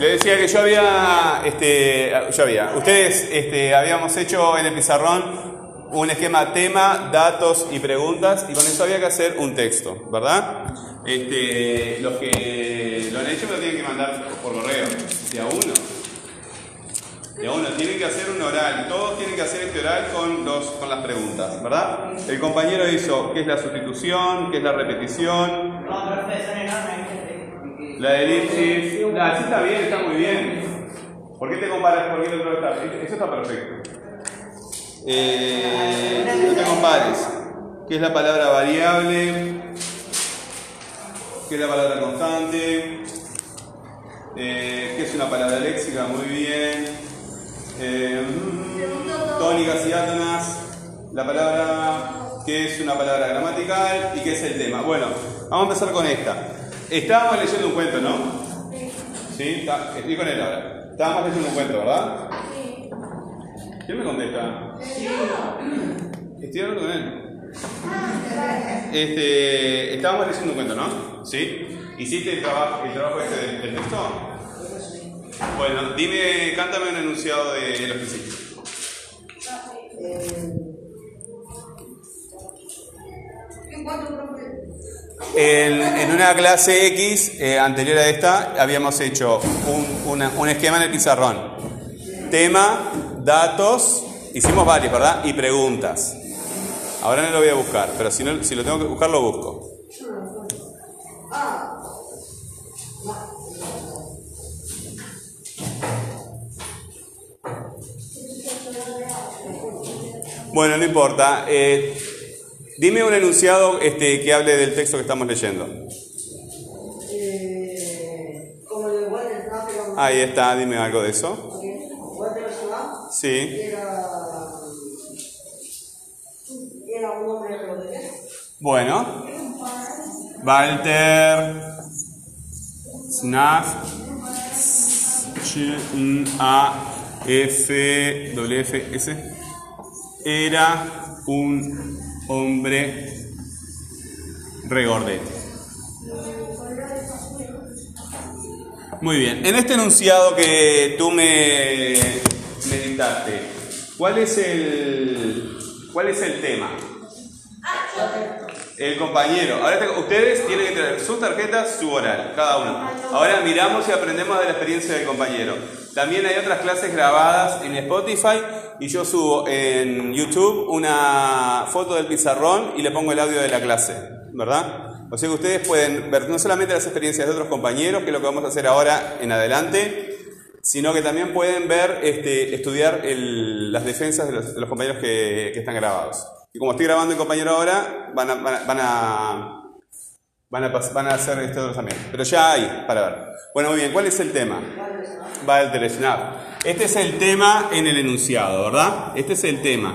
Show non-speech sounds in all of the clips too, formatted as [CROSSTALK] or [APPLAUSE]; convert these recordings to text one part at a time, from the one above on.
Le decía que yo había, este, yo había, ustedes este, habíamos hecho en el pizarrón un esquema tema, datos y preguntas y con eso había que hacer un texto, ¿verdad? Este, los que lo han hecho lo tienen que mandar por correo, de a uno. De a uno, tienen que hacer un oral, todos tienen que hacer este oral con, los, con las preguntas, ¿verdad? El compañero hizo qué es la sustitución, qué es la repetición, No, profe, son enormes. La de elipsis. Así está bien, está muy bien. ¿Por qué te comparas? ¿Por qué el otro está? Eso está perfecto. Eh, no te compares. ¿Qué es la palabra variable? ¿Qué es la palabra constante? Eh, ¿Qué es una palabra léxica? Muy bien. Eh, tónicas y átonas. La palabra, ¿qué es una palabra gramatical? ¿Y qué es el tema? Bueno, vamos a empezar con esta. Estábamos leyendo un cuento, ¿no? Sí. Está- Estoy con él ahora. Estábamos leyendo un cuento, ¿verdad? ¿Quién me contesta? Estoy hablando con él. Este, estábamos leyendo un cuento, ¿no? ¿Sí? ¿Hiciste el trabajo, el trabajo este del, del texto? Bueno, dime, cántame un enunciado de los principios. En, una clase X eh, anterior a esta habíamos hecho un, un esquema en el pizarrón. Tema, datos, hicimos varios, ¿verdad? Y preguntas. Ahora no lo voy a buscar, pero si lo tengo que buscar, lo busco. Bueno, no importa. Eh, dime un enunciado este, que hable del texto que estamos leyendo. Eh, como el de Walter Ahí está, dime algo de eso. Walter Sí. era, era un hombre rebelde. Bueno. Walter N A F W F S era un hombre regordete. Muy bien. En este enunciado que tú me, me dictaste, ¿cuál es el cuál es el tema? El compañero. Ahora te- ustedes tienen que traer sus tarjetas, su oral, cada uno. Ahora miramos y aprendemos de la experiencia del compañero. También hay otras clases grabadas en Spotify y yo subo en YouTube una foto del pizarrón y le pongo el audio de la clase, ¿verdad? O sea que ustedes pueden ver no solamente las experiencias de otros compañeros, que es lo que vamos a hacer ahora en adelante, sino que también pueden ver, este, estudiar el- las defensas de los, de los compañeros que, que están grabados. Y como estoy grabando el compañero ahora, van a, van a, van a, van a van a hacer este otros también. Pero ya hay para ver. Bueno, muy bien, ¿cuál es el tema? Walter Schnapp. Este es el tema en el enunciado, ¿verdad? Este es el tema.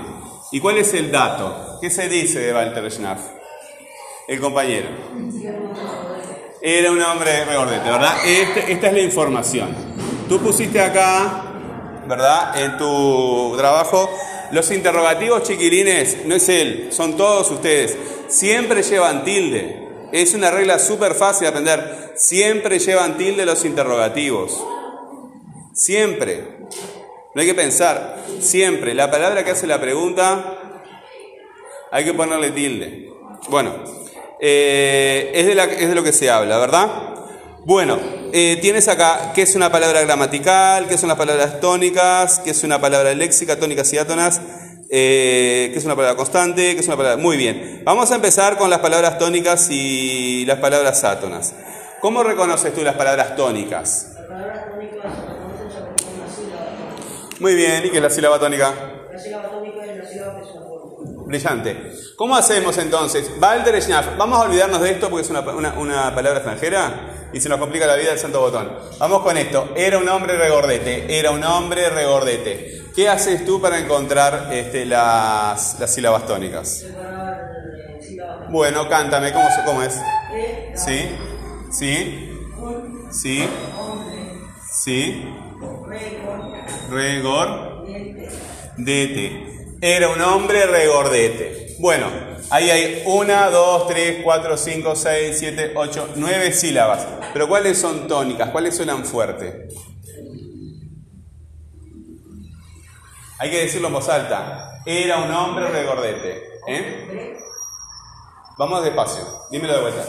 ¿Y cuál es el dato? ¿Qué se dice de Walter Schnapp? El compañero. Era un hombre regordete, ¿verdad? Este- esta es la información. Tú pusiste acá, ¿verdad? En tu trabajo, los interrogativos chiquilines, no es él, son todos ustedes. Siempre llevan tilde. Es una regla súper fácil de aprender. Siempre llevan tilde los interrogativos. Siempre. No hay que pensar. Siempre. La palabra que hace la pregunta, hay que ponerle tilde. Bueno, eh, es, de es de lo que se habla, ¿verdad? Bueno, eh, tienes acá qué es una palabra gramatical, qué son las palabras tónicas, qué es una palabra léxica, tónicas y átonas, eh, qué es una palabra constante, qué es una palabra... Muy bien, vamos a empezar con las palabras tónicas y las palabras átonas. ¿Cómo reconoces tú las palabras tónicas? Las palabras tónicas se reconocen todo una sílaba. Muy bien, ¿y qué es la sílaba tónica? La sílaba tónica es la sílaba que se forma. Brillante. ¿Cómo hacemos entonces? Walter Schnapp. Vamos a olvidarnos de esto porque es una, una- palabra extranjera y se nos complica la vida el santo botón. Vamos con esto. Era un hombre regordete. Era un hombre regordete. ¿Qué haces tú para encontrar este, las, las sílabas tónicas? Bueno, cántame. ¿Cómo, cómo es? ¿Sí? ¿Sí? ¿Sí? ¿Sí? re, con, Regordete. diente. Era un hombre regordete. Bueno, ahí hay 1, 2, 3, 4, 5, 6, 7, 8, 9 sílabas. Pero ¿cuáles son tónicas? ¿Cuáles suenan fuerte? Hay que decirlo en voz alta. Era un hombre regordete. ¿Eh? Vamos despacio. Dímelo de vuelta.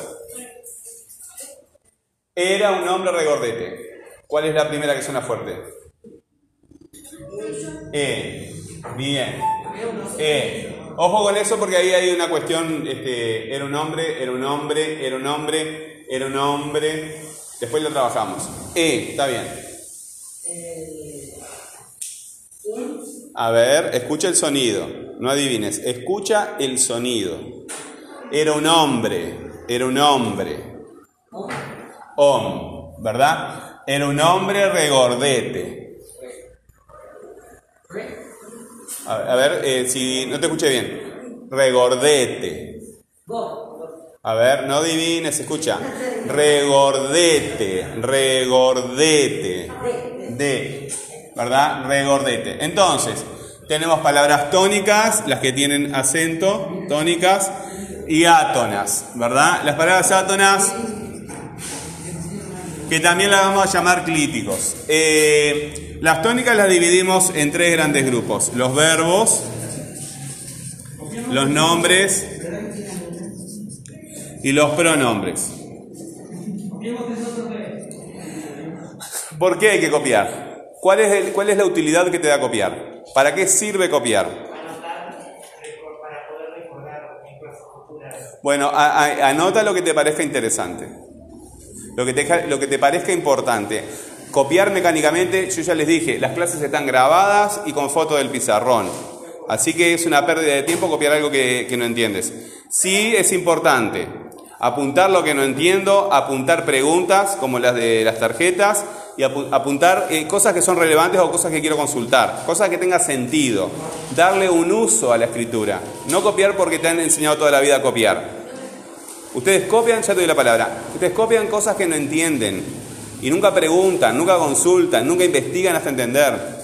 Era un hombre regordete. ¿Cuál es la primera que suena fuerte? E. Bien. E. Ojo con eso porque ahí hay una cuestión, este, era un hombre, era un hombre, era un hombre, era un hombre. Después lo trabajamos. E, está bien. A ver, escucha el sonido. No adivines, escucha el sonido. Era un hombre, era un hombre. Om, ¿verdad? Era un hombre regordete. A ver, eh, si no te escuché bien. Regordete. A ver, no adivines, escucha. Regordete, regordete. De, ¿verdad? Regordete. Entonces, tenemos palabras tónicas, las que tienen acento, tónicas, y átonas, ¿verdad? Las palabras átonas, que también las vamos a llamar clíticos. Eh, las tónicas las dividimos en tres grandes grupos. Los verbos, los nombres y los pronombres. ¿Por qué hay que copiar? ¿Cuál es, ¿Cuál es la utilidad que te da copiar? ¿Para qué sirve copiar? Bueno, a- a- anota lo que te parezca interesante. Lo que, te, lo que te parezca importante. Copiar mecánicamente, yo ya les dije, las clases están grabadas y con foto del pizarrón. Así que es una pérdida de tiempo copiar algo que, no entiendes. Sí es importante apuntar lo que no entiendo, apuntar preguntas como las de las tarjetas y apu- apuntar eh, cosas que son relevantes o cosas que quiero consultar, cosas que tengan sentido, darle un uso a la escritura, no copiar porque te han enseñado toda la vida a copiar. Ustedes copian, ya te doy la palabra, ustedes copian cosas que no entienden y nunca preguntan, nunca consultan, nunca investigan hasta entender.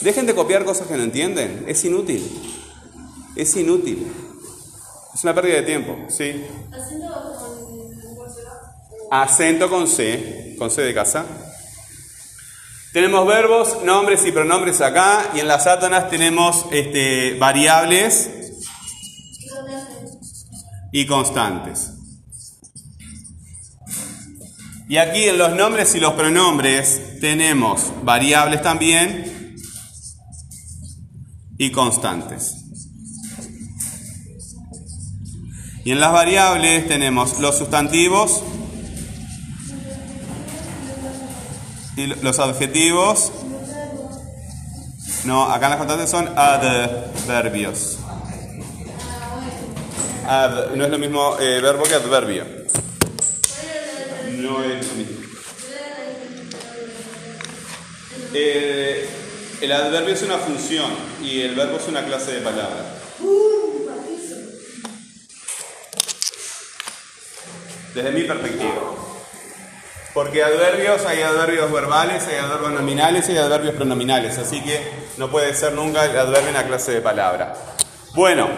Dejen de copiar cosas que no entienden, es inútil, es inútil, es una pérdida de tiempo, ¿sí? Acento con C, con C de casa. Tenemos verbos, nombres y pronombres acá y en las átonas tenemos este, variables y constantes. Y aquí en los nombres y los pronombres tenemos variables también y constantes. Y en las variables tenemos los sustantivos y lo- los adjetivos. No, acá en las constantes son adverbios. Ad- no es lo mismo eh, verbo que adverbio. Eh, el adverbio es una función y el verbo es una clase de palabras. Desde mi perspectiva. Porque adverbios, hay adverbios verbales, hay adverbios nominales y hay adverbios pronominales. Así que no puede ser nunca el adverbio una clase de palabra. Bueno,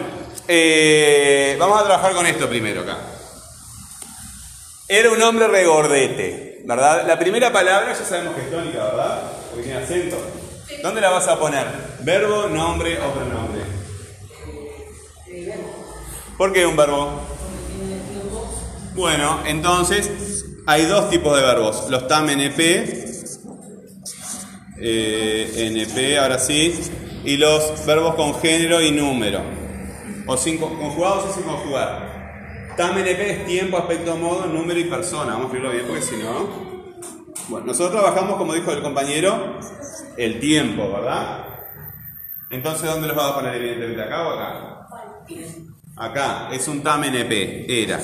eh, vamos a trabajar con esto primero acá. Era un hombre regordete, ¿verdad? La primera palabra ya sabemos que es tónica, ¿verdad? Porque tiene acento. ¿Dónde la vas a poner? ¿Verbo, nombre o pronombre? ¿Por qué un verbo? Bueno, entonces hay dos tipos de verbos. Los TAM NP, eh, NP, ahora sí, y los verbos con género y número. O sin, co- conjugados o sin conjugar. TAM NP es tiempo, aspecto, modo, número y persona. Vamos a escribirlo bien porque si no. Bueno, nosotros trabajamos, como dijo el compañero, el tiempo, ¿verdad? Entonces, ¿dónde los vas a poner? Evidentemente, acá o acá. Acá, es un TAM NP, era.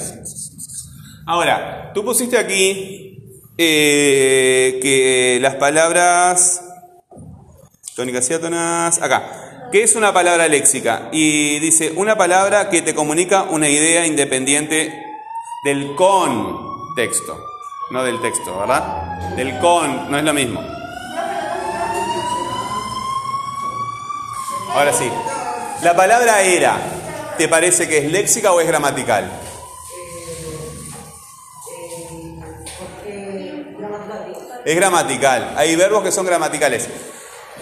Ahora, tú pusiste aquí eh, que las palabras tónicas y átonas, acá, ¿qué es una palabra léxica? Y dice, una palabra que te comunica una idea independiente del contexto, no del texto, ¿verdad? Del con, no es lo mismo. Ahora sí, la palabra era, ¿te parece que es léxica o es gramatical? Es gramatical. Hay verbos que son gramaticales.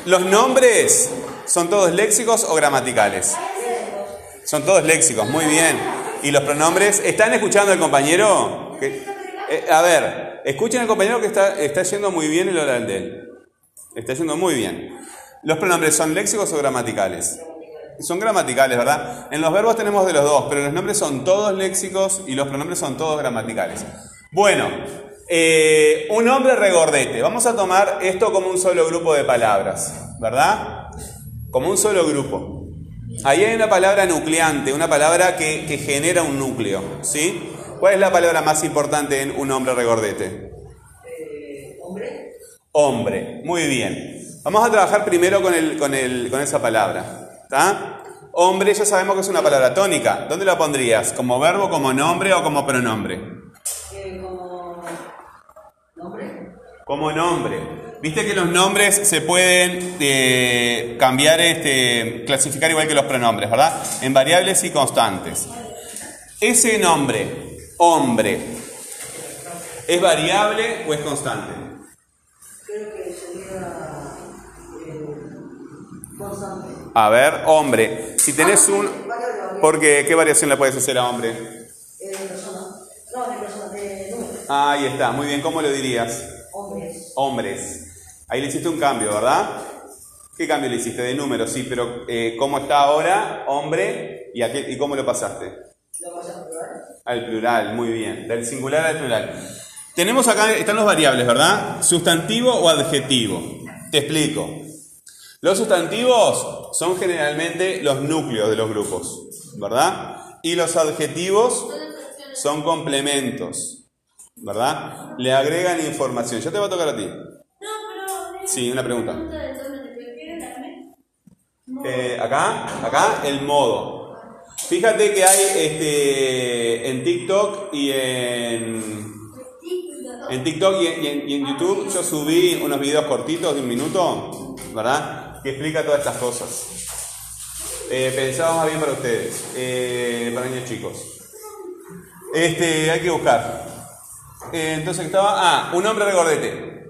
Los nombres ¿Son todos léxicos o gramaticales? Son todos léxicos, muy bien. ¿Y los pronombres? ¿Están escuchando al compañero? Eh, a ver, escuchen al compañero que está, está yendo muy bien el oral de él. Está yendo muy bien. ¿Los pronombres son léxicos o gramaticales? Son gramaticales, ¿verdad? En los verbos tenemos de los dos, pero los nombres son todos léxicos y los pronombres son todos gramaticales. Bueno, eh, un nombre regordete. Vamos a tomar esto como un solo grupo de palabras, ¿verdad? Como un solo grupo. Ahí hay una palabra nucleante, una palabra que, que genera un núcleo, ¿sí? ¿Cuál es la palabra más importante en un nombre regordete? hombre, Hombre, muy bien. Vamos a trabajar primero con, el, con, el, con esa palabra. ¿Está? Hombre, ya sabemos que es una palabra tónica. ¿Dónde la pondrías? ¿Como verbo, como nombre o como pronombre? eh, como nombre, Como nombre. Viste que los nombres se pueden eh, cambiar, este, clasificar igual que los pronombres, ¿verdad? En variables y constantes. Ese nombre, hombre, ¿es variable o es constante? creo que sería eh, constante. A ver, hombre, si tenés un... ¿Por qué? ¿Qué variación le puedes hacer a hombre? Eh, de persona, no, de persona, de número, Ahí está, muy bien, ¿cómo lo dirías? Hombres, Hombres. Ahí le hiciste un cambio, ¿verdad? ¿Qué cambio le hiciste? De número, sí, pero eh, ¿cómo está ahora? Hombre, ¿y, a qué- ¿y cómo lo pasaste? lo vas a probar. Al plural, muy bien, del singular al plural. Tenemos acá, están los variables, ¿verdad? Sustantivo o adjetivo. Te explico. Los sustantivos son generalmente los núcleos de los grupos, ¿verdad? Y los adjetivos son complementos, ¿verdad? Le agregan información. Ya te va a tocar a ti. No, pero. Sí, una pregunta. Eh, acá, acá, el modo. Fíjate que hay este, en TikTok y en, en TikTok y en, y en- y en YouTube yo subí unos videos cortitos de un minuto, ¿verdad? Que explica todas estas cosas. Eh, pensaba más bien para ustedes, eh, para niños chicos. Este, hay que buscar. Eh, entonces estaba, ah, un nombre regordete.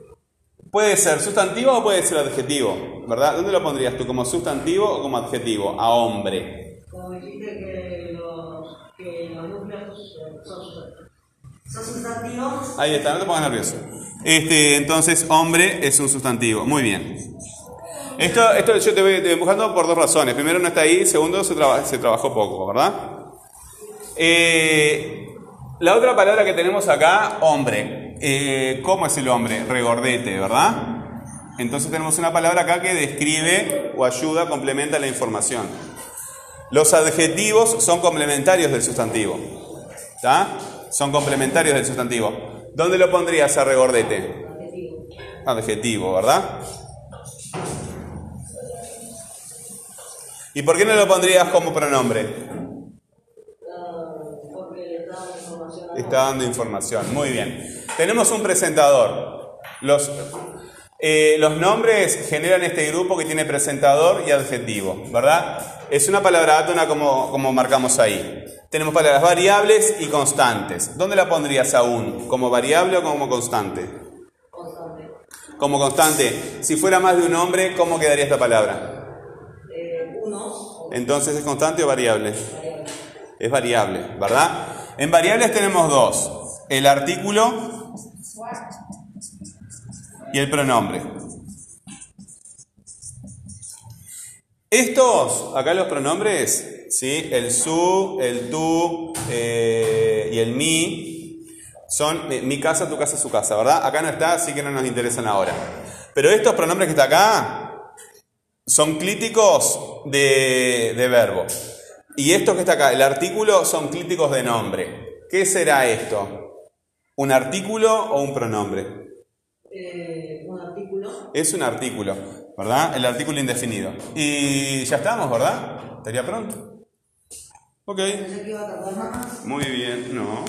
Puede ser sustantivo o puede ser adjetivo, ¿verdad? ¿Dónde lo pondrías tú? ¿Como sustantivo o como adjetivo? A hombre. Como dijiste que los, que los núcleos son, sustantivos, Ahí está, no te pongas nervioso. Este, entonces, hombre es un sustantivo. Muy bien. Esto, esto yo te voy, te voy empujando por dos razones. Primero, no está ahí. Segundo, se, traba- se trabajó poco, ¿verdad? Eh, la otra palabra que tenemos acá, hombre. Eh, ¿Cómo es el hombre? Regordete, ¿verdad? Entonces tenemos una palabra acá que describe o ayuda, complementa la información. Los adjetivos son complementarios del sustantivo. ¿Está? Son complementarios del sustantivo. ¿Dónde lo pondrías a regordete? adjetivo, Adjetivo, ¿verdad? ¿Y por qué no lo pondrías como pronombre? ah, porque le da información a Está dando información. Muy bien. Tenemos un presentador. Los, eh, los nombres generan este grupo que tiene presentador y adjetivo, ¿verdad? Es una palabra átona como, como marcamos ahí. Tenemos palabras variables y constantes. ¿Dónde la pondrías aún? ¿Como variable o como constante? constante. Como constante. Si fuera más de un nombre, ¿cómo quedaría esta palabra? Eh, unos, Entonces, ¿es constante o variable? Es variable, ¿verdad? En variables tenemos dos. El artículo y el pronombre. Estos, acá los pronombres, ¿sí? el su, el tú eh, y el mi, son mi casa, tu casa, su casa, ¿verdad? Acá no está, así que no nos interesan ahora. Pero estos pronombres que está acá son clíticos de, de verbo. Y estos que está acá, el artículo, son clíticos de nombre. ¿Qué será esto? ¿Un artículo o un pronombre? eh, un artículo, Es un artículo, ¿verdad? El artículo indefinido. Y ya estamos, ¿verdad? ¿Estaría pronto? Ok. Muy bien, no.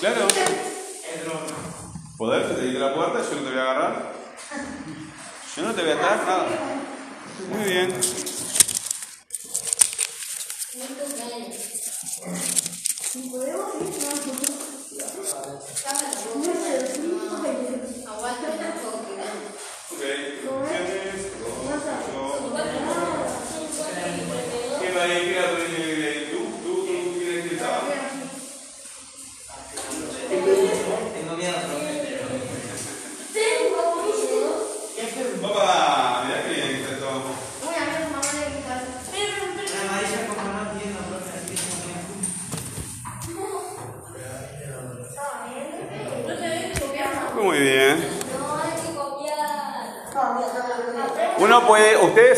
Claro. ¿Poder? Te la puerta, yo no te voy a agarrar. Yo no te voy a atar nada. Muy bien. Aguanta un poco. Ok. Opciones, dos, dos,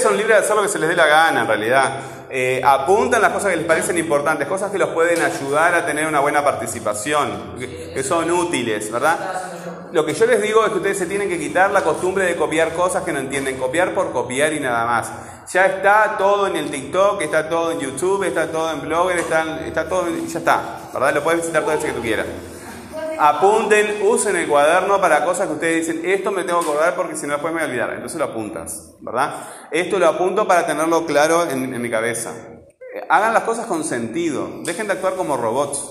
ustedes son libres de hacer lo que se les dé la gana en realidad. Eh, apuntan las cosas que les parecen importantes, cosas que los pueden ayudar a tener una buena participación, que, que son útiles, ¿verdad? Lo que yo les digo es que ustedes se tienen que quitar la costumbre de copiar cosas que no entienden, copiar por copiar y nada más. Ya está todo en el TikTok, está todo en YouTube, está todo en Blogger, está, está todo, ya está, ¿verdad? Lo puedes visitar todo ese que tú quieras. Apunten, usen el cuaderno para cosas que ustedes dicen, esto me tengo que acordar porque si no después me voy a olvidar. Entonces lo apuntas, ¿verdad? Esto lo apunto para tenerlo claro en, mi cabeza. Eh, Hagan las cosas con sentido, dejen de actuar como robots.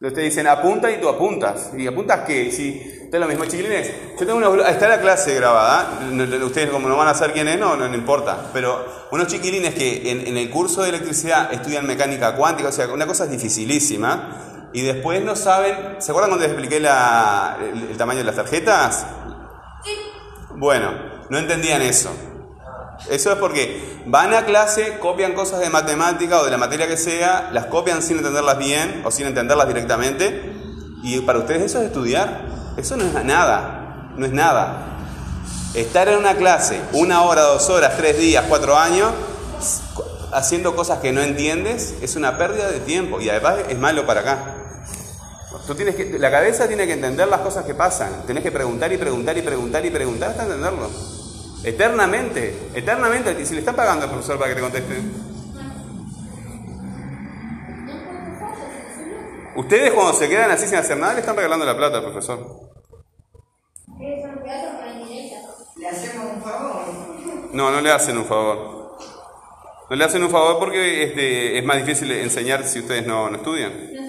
Ustedes dicen, apunta y tú apuntas. ¿Y apuntas qué? Si, es lo mismo, chiquilines. Yo tengo unos, está la clase grabada. Ustedes como no van a saber quién es, no, no, importa. Pero unos chiquilines que en, en el curso de electricidad estudian mecánica cuántica, o sea, una cosa dificilísima. Y después no saben, ¿se acuerdan cuando les expliqué la- el, el tamaño de las tarjetas? Bueno, no entendían eso. Eso es porque van a clase, copian cosas de matemática o de la materia que sea, las copian sin entenderlas bien o sin entenderlas directamente. Y para ustedes eso es estudiar. Eso no es nada. No es nada. Estar en una clase una hora, dos horas, tres días, cuatro años, haciendo cosas que no entiendes, es una pérdida de tiempo y además es malo para acá. Tú tienes que, la cabeza tiene que entender las cosas que pasan. Tenés que preguntar y preguntar y preguntar y preguntar hasta entenderlo. Eternamente, eternamente. Y si le está pagando al profesor para que te conteste. Ustedes cuando se quedan así sin hacer nada le están regalando la plata al profesor. Le hacemos un favor. No, no le hacen un favor. No le hacen un favor porque este, es más difícil enseñar si ustedes no, no estudian.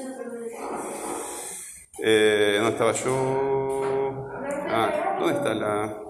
Eh, ¿Dónde estaba yo? Ah, ¿dónde está la...?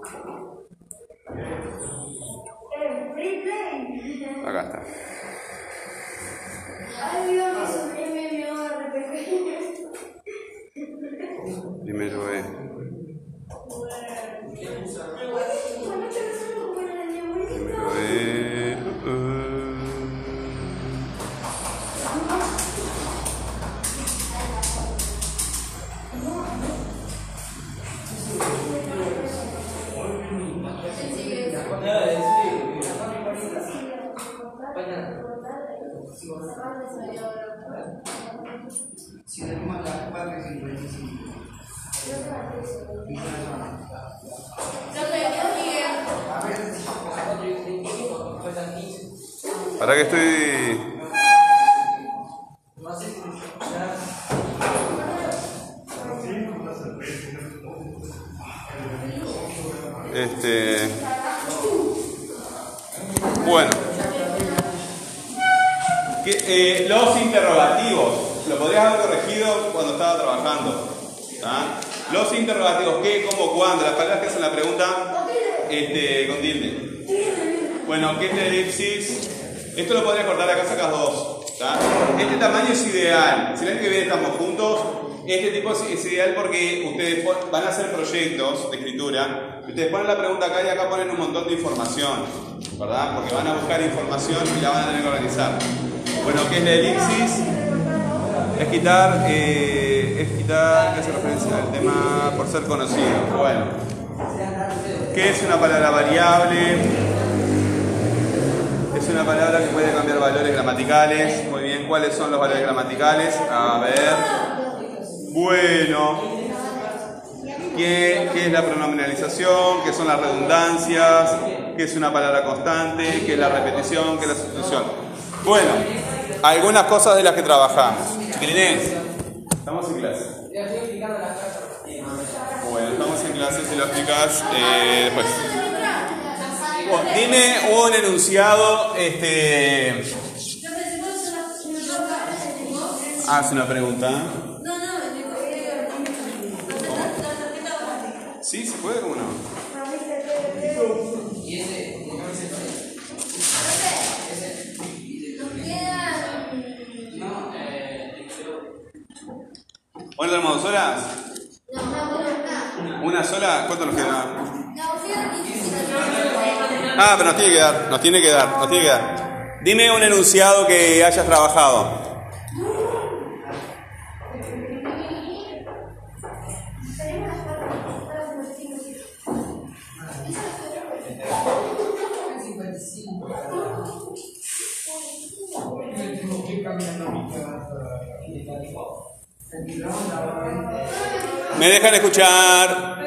¿Para qué estoy...? Este... Bueno. Que, eh, los interrogativos. Lo podrías haber corregido cuando estaba trabajando. Los interrogativos, ¿qué, cómo, cuándo? Las palabras que hacen la pregunta este, con tilde. Bueno, ¿qué es la elipsis? Esto lo podría cortar acá, sacas dos. Este tamaño es ideal. Si el año que viene estamos juntos, este tipo es, ideal porque ustedes van a hacer proyectos de escritura. Ustedes ponen la pregunta acá y acá ponen un montón de información, ¿verdad? Porque van a buscar información y la van a tener que organizar. Bueno, ¿qué es la elipsis? Es quitar, eh, es quitar, ¿qué hace referencia al tema por ser conocido? Bueno, ¿qué es una palabra variable? Es una palabra que puede cambiar valores gramaticales. Muy bien, ¿cuáles son los valores gramaticales? A ver. Bueno. ¿Qué, qué es la pronominalización? ¿Qué son las redundancias? ¿Qué es una palabra constante? ¿Qué es la repetición? ¿Qué es la sustitución? Bueno, algunas cosas de las que trabajamos. Chiquilines, estamos en clase. Bueno, estamos en clase, si lo explicas eh, después. Bueno, dime un enunciado, este... Haz una pregunta. No, no, Sí, se puede, ¿cómo no? ¿Cuánto tenemos dos horas? ¿Una sola? ¿Cuánto nos queda? Ah, pero nos tiene que dar, nos tiene que dar, nos tiene que dar. Dime un enunciado que hayas trabajado. ¿Me dejan escuchar?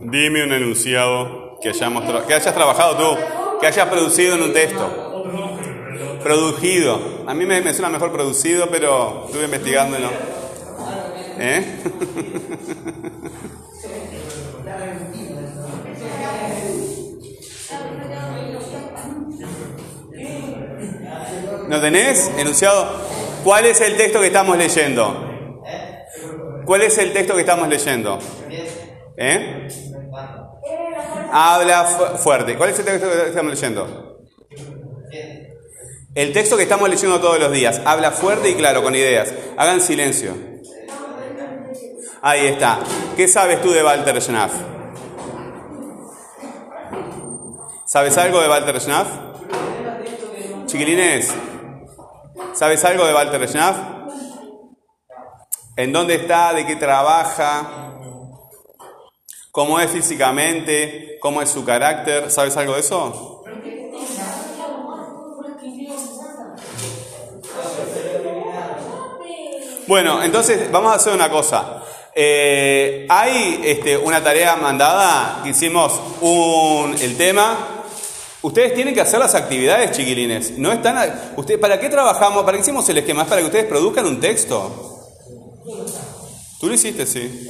Dime un enunciado que, hayamos tra- que hayas trabajado tú, que hayas producido en un texto. Producido. A mí me, me suena mejor producido, pero estuve no. ¿Eh? [LAUGHS] ¿No tenés enunciado? ¿Cuál es el texto que estamos leyendo? ¿Cuál es el texto que estamos leyendo? ¿Eh? Habla fu- fuerte. ¿Cuál es el texto que estamos leyendo? El texto que estamos leyendo todos los días. Habla fuerte y claro, con ideas. Hagan silencio. Ahí está. ¿Qué sabes tú de Walter Schnaff? ¿Sabes algo de Walter Schnaff? Chiquilines, ¿sabes algo de Walter Schnaff? ¿En dónde está? ¿De qué trabaja? ¿Cómo es físicamente? ¿Cómo es su carácter? ¿Sabes algo de eso? Bueno, entonces vamos a hacer una cosa. Eh, hay este, una tarea mandada, hicimos un, el tema. Ustedes tienen que hacer las actividades, chiquilines. No están. ¿Para qué trabajamos? ¿Para qué hicimos el esquema? Es para que ustedes produzcan un texto. Tú lo hiciste, sí.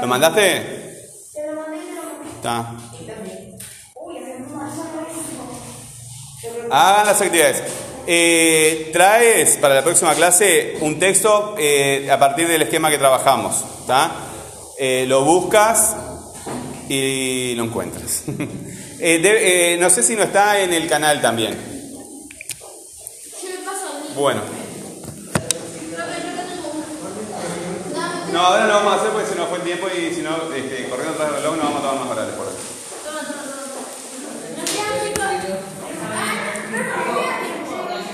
¿Lo mandaste? Está. Hagan las actividades. Eh, traes para la próxima clase un texto eh, a partir del esquema que trabajamos. ¿tá? Eh, lo buscas y lo encuentras. [LAUGHS] Eh, eh, no sé si no está en el canal también. Bueno. No, ahora lo vamos a hacer porque si no fue el tiempo y si no, este, corriendo atrás del reloj no vamos a tomar más horarios por ahí.